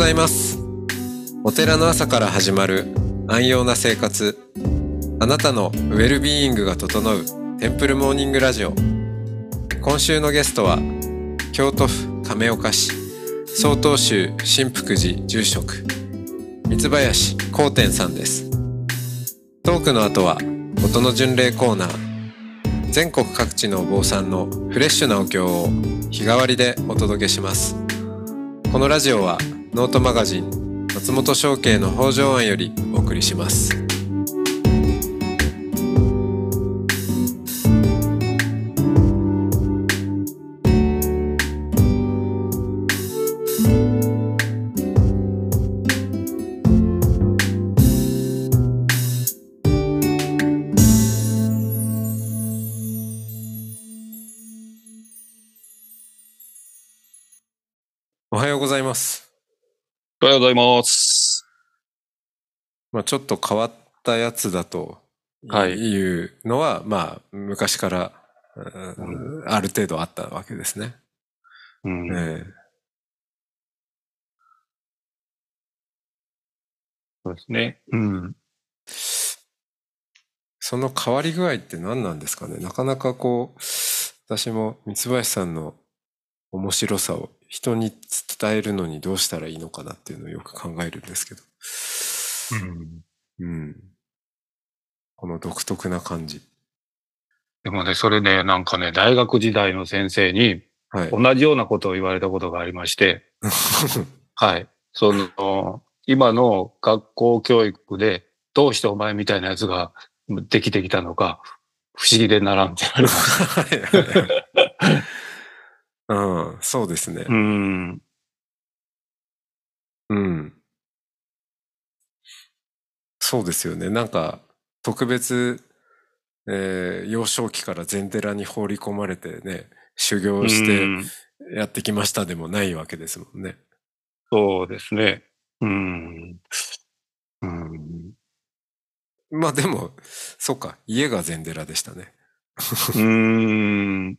ざいます。お寺の朝から始まる安養な生活。あなたのウェルビーイングが整うテンプルモーニングラジオ。今週のゲストは京都府亀岡市曹洞宗新福寺住職三林光天さんです。トークの後は音の巡礼コーナー。全国各地のお坊さんのフレッシュなお経を日替わりでお届けします。このラジオはノートマガジン松本商家の北条庵よりお送りします。はようございます。まあちょっと変わったやつだとはいいうのは、まあ昔から、うんある程度あったわけですね。うんえそうですね。うん。えその変わり具合って何なんですかね？なかなかこう、私も三林さんの面白さを人に伝えるのにどうしたらいいのかなっていうのをよく考えるんですけど。うん。この独特な感じ。でもね、それね、なんかね、大学時代の先生にはい。同じようなことを言われたことがありまして、はい。その、今の学校教育で、どうしてお前みたいなやつができてきたのか、不思議でならんって言われました。うん、そうですね。うん。うん。そうですよね。なんか、特別、えー幼少期から禅寺に放り込まれてね、修行してうんやってきましたでもないわけですもんね。そうですね。うん。うん。まあでも、そうか、家が禅寺でしたね。うん。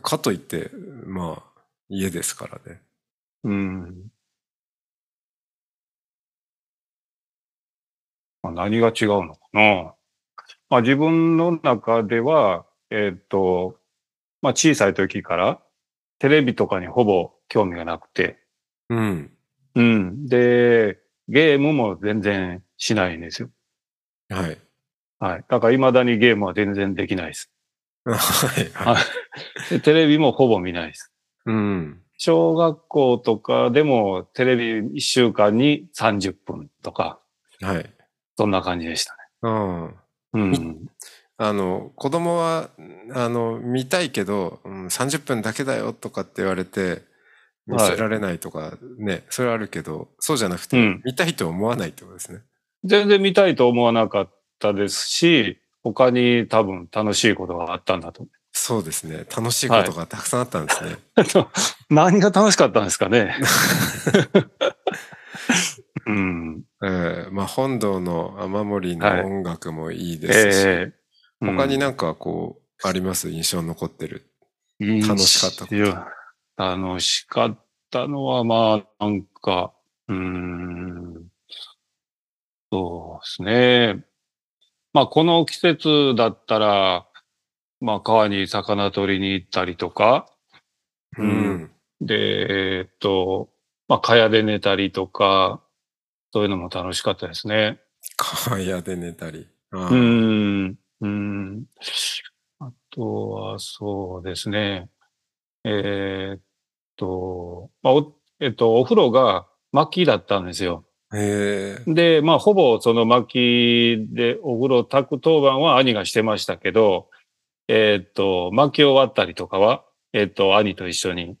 かといって、まあ、家ですからね。うん。まあ、何が違うのかな。まあ、自分の中では、えっ、と、まあ、小さい時からテレビとかにほぼ興味がなくて、うん。うん。で、ゲームも全然しないんですよ。はい。はい。だから未だにゲームは全然できないです。はい。ははいでテレビもほぼ見ないです。うん。小学校とかでもテレビ1週間に30分とか、はい。そんな感じでしたね。うん。うん。あの、子供は、あの、見たいけど、うん、30分だけだよとかって言われて、見せられないとか、ね、それはあるけど、そうじゃなくて、うん見たいと思わないってことですね。全然見たいと思わなかったですし、他に多分楽しいことがあったんだと。そうですね。楽しいことがたくさんあったんですね。何が楽しかったんですかね。うん。ええまあ、本堂の雨漏りはいの音楽もいいですし、ええ他になんかこう、あります？印象に残ってる？うん楽しかったこと楽しかったのは、まあ、なんか、うーん。そうですね。まあ、この季節だったら、まあ、川に魚取りに行ったりとか、ううんん。で、えーっと、まあ、蚊帳で寝たりとか、そういうのも楽しかったですね。川屋で寝たり。うーん。うーん。あとは、そうですね。えーっと、まあ、お、えっと、お風呂が薪だったんですよ。で、まあ、ほぼその薪でお風呂炊く当番は兄がしてましたけど、えーっと、薪を割ったりとかは、えーっと、兄と一緒に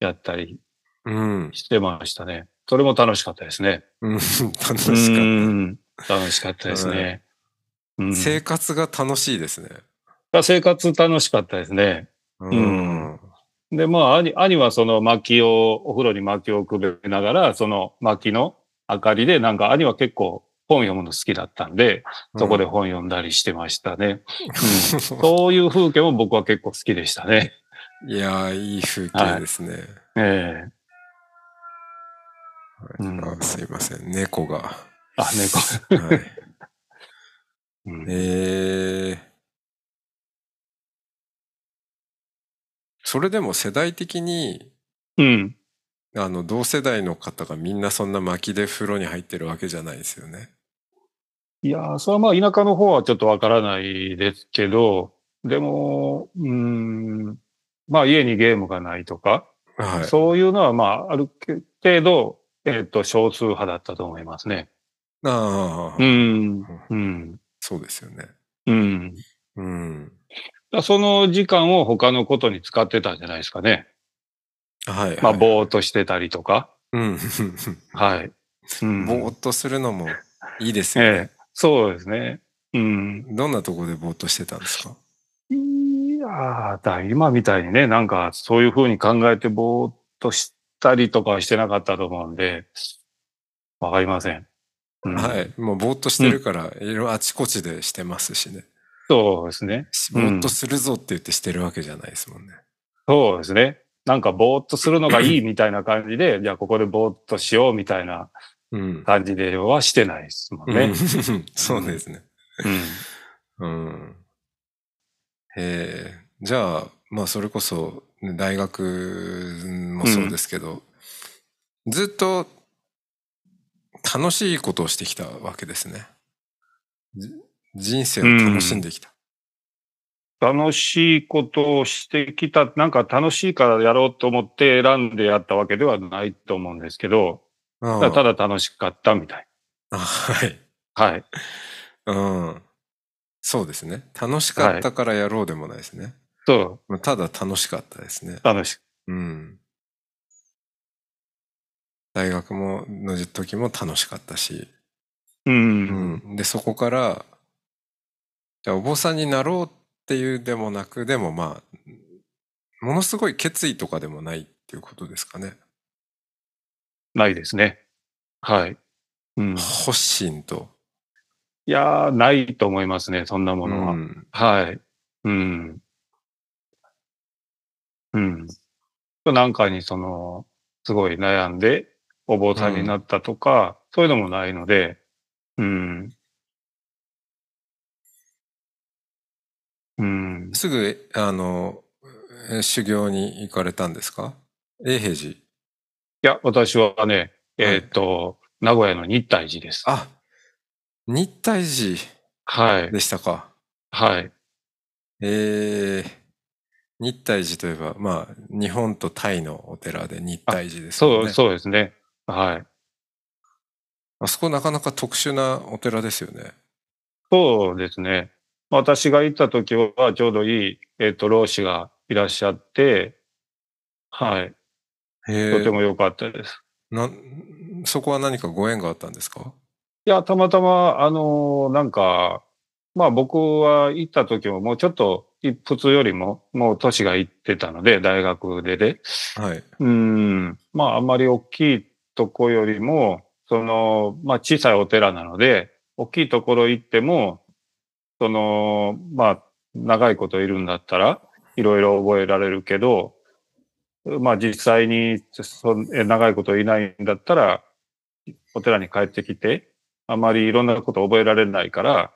やったりうん。してましたね。それも楽しかったですね。うん。楽しかうった。ん楽しかったですね。うん、生活が楽しいですね。生活楽しかったですね。うん。で、まあ、兄、兄はその薪を、お風呂に薪をくべながら、その薪の明かりで、なんか兄は結構本読むの好きだったんで、そこで本読んだりしてましたね。うんそういう風景も僕は結構好きでしたね。いやー、いい風景ですね。ええうんあすいません。猫が。あ、猫。はい。うんえー、それでも世代的に、うん。あの、同世代の方がみんなそんな薪で風呂に入ってるわけじゃないですよね。いやー、それはまあ田舎の方はちょっとわからないですけど、でも、うーん、まあ家にゲームがないとか、はい。そういうのはまあある程度、えっ、と、少数派だったと思いますね。ああ、うん。うん。そうですよね。うん。うん。その時間を他のことに使ってたんじゃないですかね。はい、はい。まあ、ぼーっとしてたりとか。うん。はい。うん、ぼーっとするのもいいですよね。ええそうですね。うん。どんなとこでぼーっとしてたんですか？いやーだ今みたいにね、なんかそういうふうに考えてぼーっとしたりとかはしてなかったと思うんで、わかりません。うんはい。もうぼーっとしてるから、いろいろあちこちでしてますしね。そうですね。ぼーっとするぞって言ってしてるわけじゃないですもんね。そうですね。なんかぼーっとするのがいいみたいな感じで、じゃあここでぼーっとしようみたいなうん。感じではしてないですもんねうん。そうですね。うん。うん。へえ。じゃあ、まあそれこそ、ね大学もそうですけど、ずっと楽しいことをしてきたわけですね。じ人生を楽しんできた。楽しいことをしてきた、なんか楽しいからやろうと思って選んでやったわけではないと思うんですけど、あただ楽しかったみたい。あはい。はい。うん。そうですね。楽しかったからやろうでもないですね。そまあただ楽しかったですねう、。楽しうん。大学も、の時も楽しかったし。う。うんん。で、そこから、じゃあお坊さんになろうっていうでもなく、でもまあ、ものすごい決意とかでもないっていうことですかね。ないですね。はい。うん。い発信と。やー、ないと思いますね、そんなものは。うん。はい。うん。うん。なんかにその、すごい悩んで、お坊さんになったとか、そういうのもないので、うん。うん。すぐ、あの、え修行に行かれたんですか？永平寺。いや、私はね、えーっと、名古屋の日体寺です。あ、日体寺はい。でしたか。はい。えー、日体寺といえば、まあ、日本とタイのお寺で日体寺ですよね。そう、そうですね。はい。あそこなかなか特殊なお寺ですよね。そうですね。私が行った時はちょうどいい、えっ、と、老師がいらっしゃって、はい。とても良かったです。な、そこは何かご縁があったんですか？いや、たまたま、あのーなんか、まあ僕は行った時ももうちょっと、い普通よりも、もう年がいってたので、大学でで。はい。うん。まああんまり大きいとこよりも、その、まあ小さいお寺なので、大きいところ行っても、その、まあ長いこといるんだったら、いろいろ覚えられるけど、まあ実際に長いこといないんだったら、お寺に帰ってきて、あまりいろんなこと覚えられないから、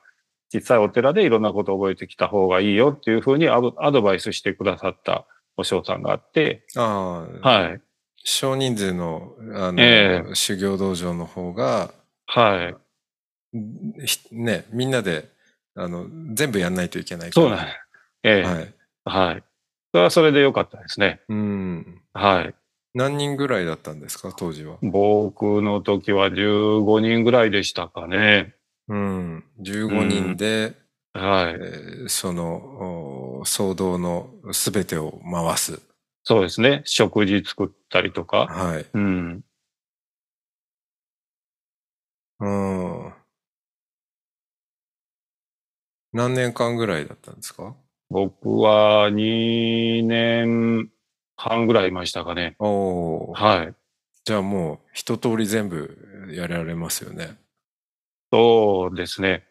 実際お寺でいろんなこと覚えてきた方がいいよっていうふうにアドアドバイスしてくださったお嬢さんがあって、ああ、はい。少人数の、あの、え修行道場の方が、はい。ひね、みんなで、あの、全部やんないといけないから。そうなんです。ええはい。はい。それはそれでよかったですね。うん。はい。何人ぐらいだったんですか、当時は。僕の時は15人ぐらいでしたかね。うん。15人で、はい。えーその、お騒動のすべてを回す。そうですね。食事作ったりとか。はい。うん。うん。何年間ぐらいだったんですか？僕は2年半ぐらいいましたかね。おお。はい。じゃあもう一通り全部やられますよね。そうですね。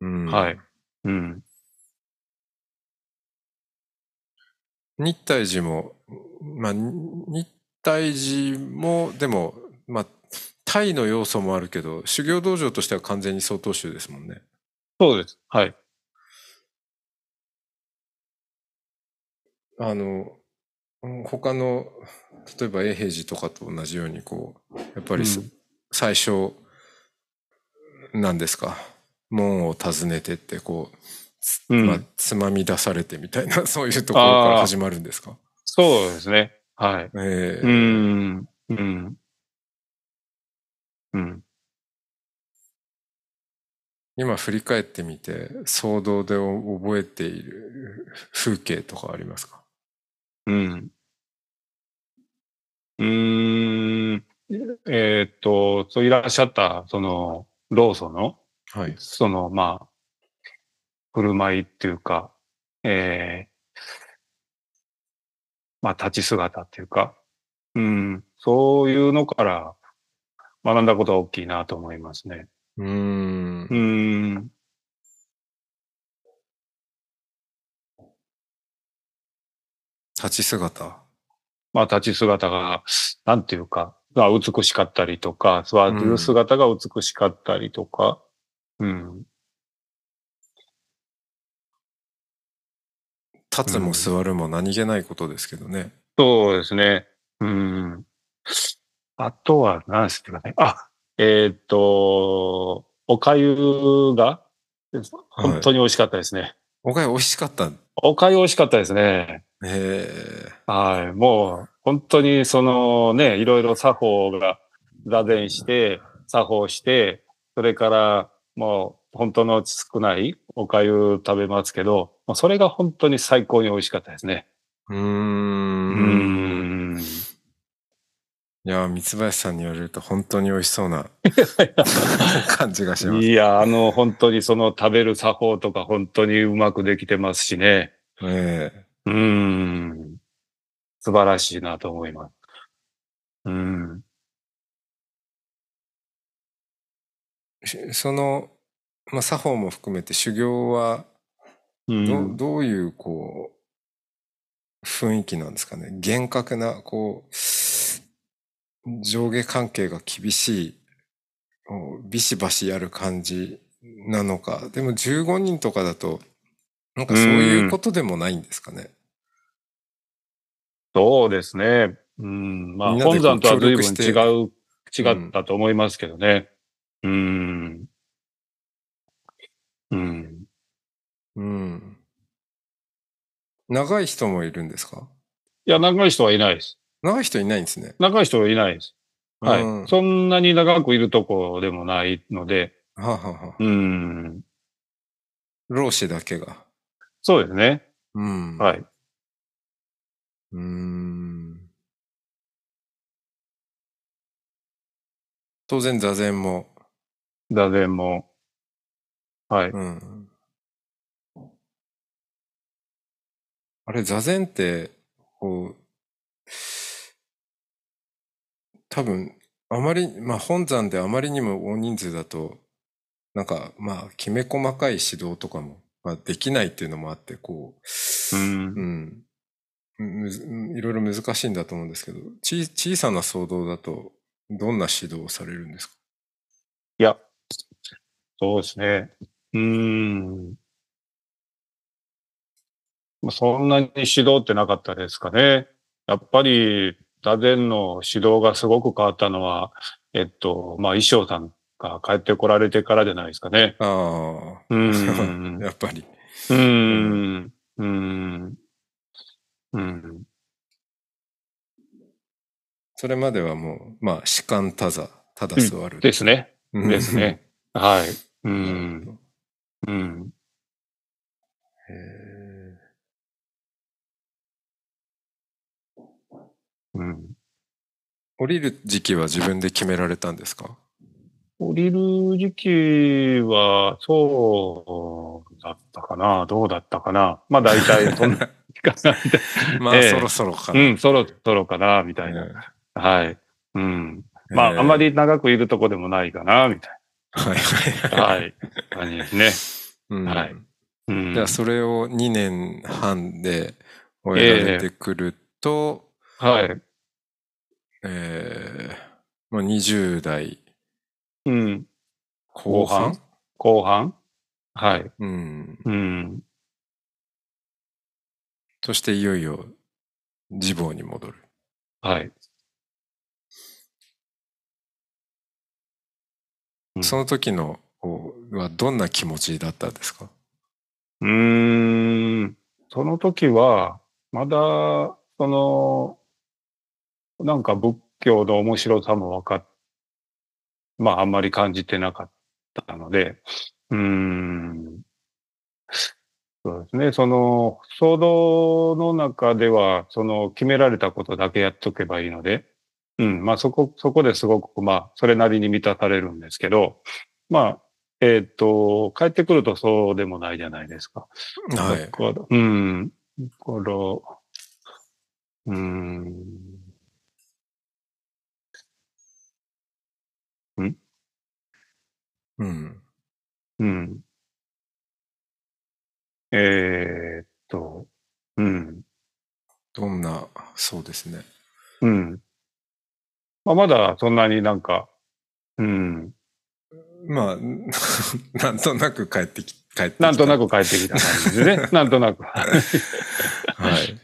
うん。はい。うん。日体寺も、まあ、に日体寺も、でも、まあ、タイの要素もあるけど、修行道場としては完全に曹洞宗ですもんね。そうです。はい。あの、うん他の、例えば永平寺とかと同じように、こう、やっぱりす、うん最初、なんですか、門を訪ねてって、こう、つうんまあ、つまみ出されてみたいな、そういうところから始まるんですか？そうですね。はい。ええうん。うん。うん。今振り返ってみて、騒動で覚えている風景とかありますか？うん。うーん。えーっと、そういらっしゃった、その、労組の、はい。その、まあ、振る舞いっていうか、えーまあ、立ち姿っていうか、うん、そういうのから学んだことは大きいなと思いますね。うーんう。ん。立ち姿？まあ、立ち姿が、なんていうか、が美しかったりとか、座る姿が美しかったりとか、うん。立つも座るも何気ないことですけどね。そうですね。うん。あとは、何ですかね。あ、えーっと、おかゆが、本当に美味しかったですね。おかゆ美味しかった。おかゆ美味しかったですね。えはい。もう、本当にそのね、いろいろ作法が座禅して、作法して、それからもう本当の少ないおかゆ食べますけど、それが本当に最高に美味しかったですね。ー、うー。うんん。いや、三林さんに言われると本当に美味しそうな 感じがします。いや、あの、本当にその食べる作法とか本当にうまくできてますしね。えうん。素晴らしいなと思います。うん。その、まあ、作法も含めて修行はうど,、ん、どういうこう雰囲気なんですかね厳格なこう上下関係が厳しいビシバシやる感じなのかでも15人とかだとなんかそういうことでもないんですかね、そうですね。うん。まあ、本山とは随分違う、違ったと思いますけどね。うん。うん。うん。長い人もいるんですか？いや、長い人はいないです。長い人いないんですね。長い人はいないです。はい。うんそんなに長くいるとこでもないので、はあはあはあうん。老子だけが。そうですね。うん。はい。うーん。当然座禅も。座禅も。はい。うん。あれ、座禅って、こう、多分、あまり、まあ本山であまりにも大人数だと、なんか、まあ、きめ細かい指導とかも、まあ、できないっていうのもあって、こう、うんうん。むずいろいろ難しいんだと思うんですけど、ち小さな騒動だと、どんな指導をされるんですか？いや、そうですね。うーん。まあそんなに指導ってなかったですかね。やっぱり、座禅の指導がすごく変わったのは、えっと、まあ、衣装さんが帰ってこられてからじゃないですかね。あうあ、ん。やっぱり。うーん。うーん。うん。それまではもう、まあ、士官多座、ただ座る。ですね。うんですね。はい。うん。うん。へうん。ー降りる時期は自分で決められたんですか？降りる時期は、そうだったかなどうだったかなまあ大体 そんな時間なんで。まあ、ええそろそろかな。うん、そろそろかなみたいな。えはい。うん。えまあ、あまり。り長くいるとこでもないかなみたいはいはいな。は。はいい。感じですね。うんはいうん。じゃあ、それを2年半で終えられてくると、はい。えーまあ、20代うん。後半？後半？はい。うん。うん。そしていよいよ自暴に戻る。はい。うんその時のはどんな気持ちだったんですか？うーん。その時は、まだ、その、なんか仏教の面白さも分かっ、まああんまり感じてなかったので、うーん。そうですね。その、想像の中では、その決められたことだけやっとけばいいので、うん。まあそこ、そこですごく、まあ、それなりに満たされるんですけど、まあ、えっ、と、帰ってくるとそうでもないじゃないですか。はいうん。だから、うん。うん。うん。えーっと、うん。どんな、そうですね。うん。まあ、まだそんなになんか、うん。まあ、なんとなく帰ってき、帰ってきた。なんとなく帰ってきた感じでね。なんとなく。は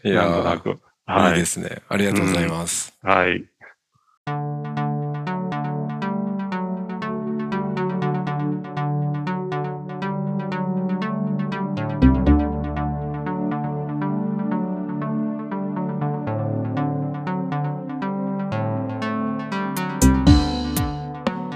い。いやなんとなく。いはいい。ですね。ありがとうございます。はい。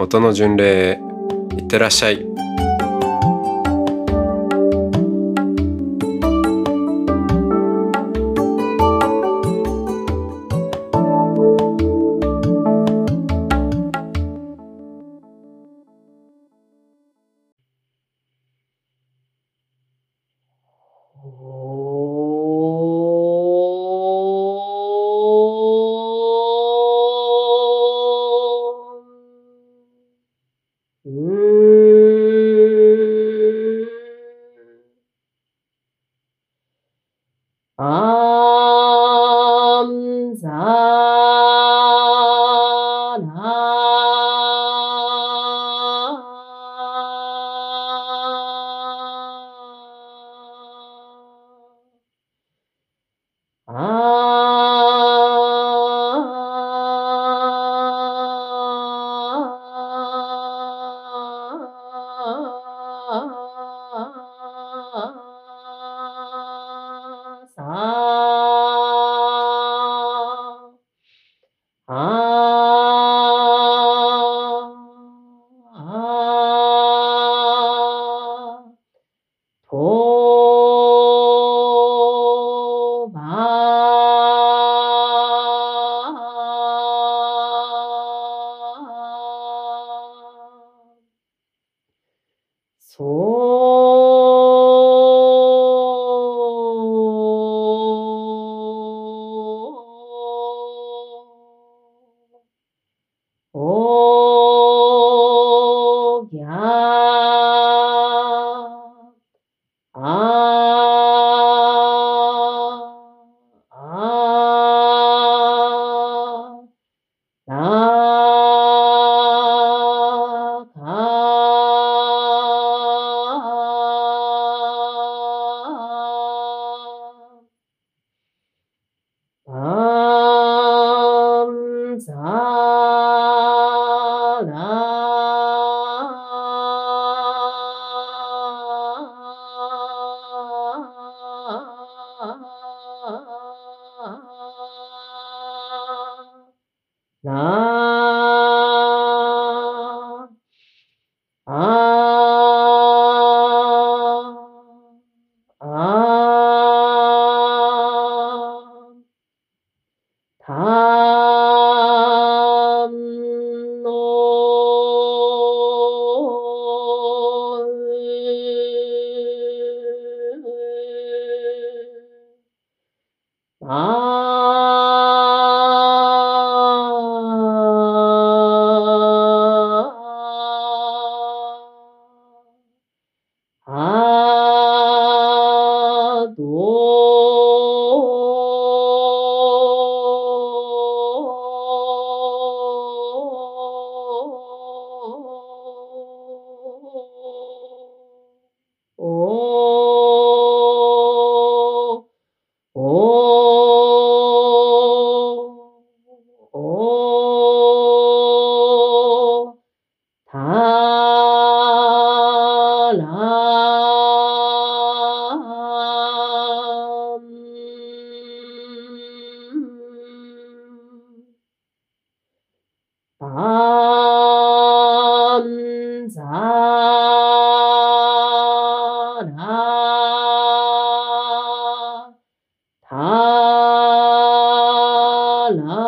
音の巡礼いってらっしゃい。そら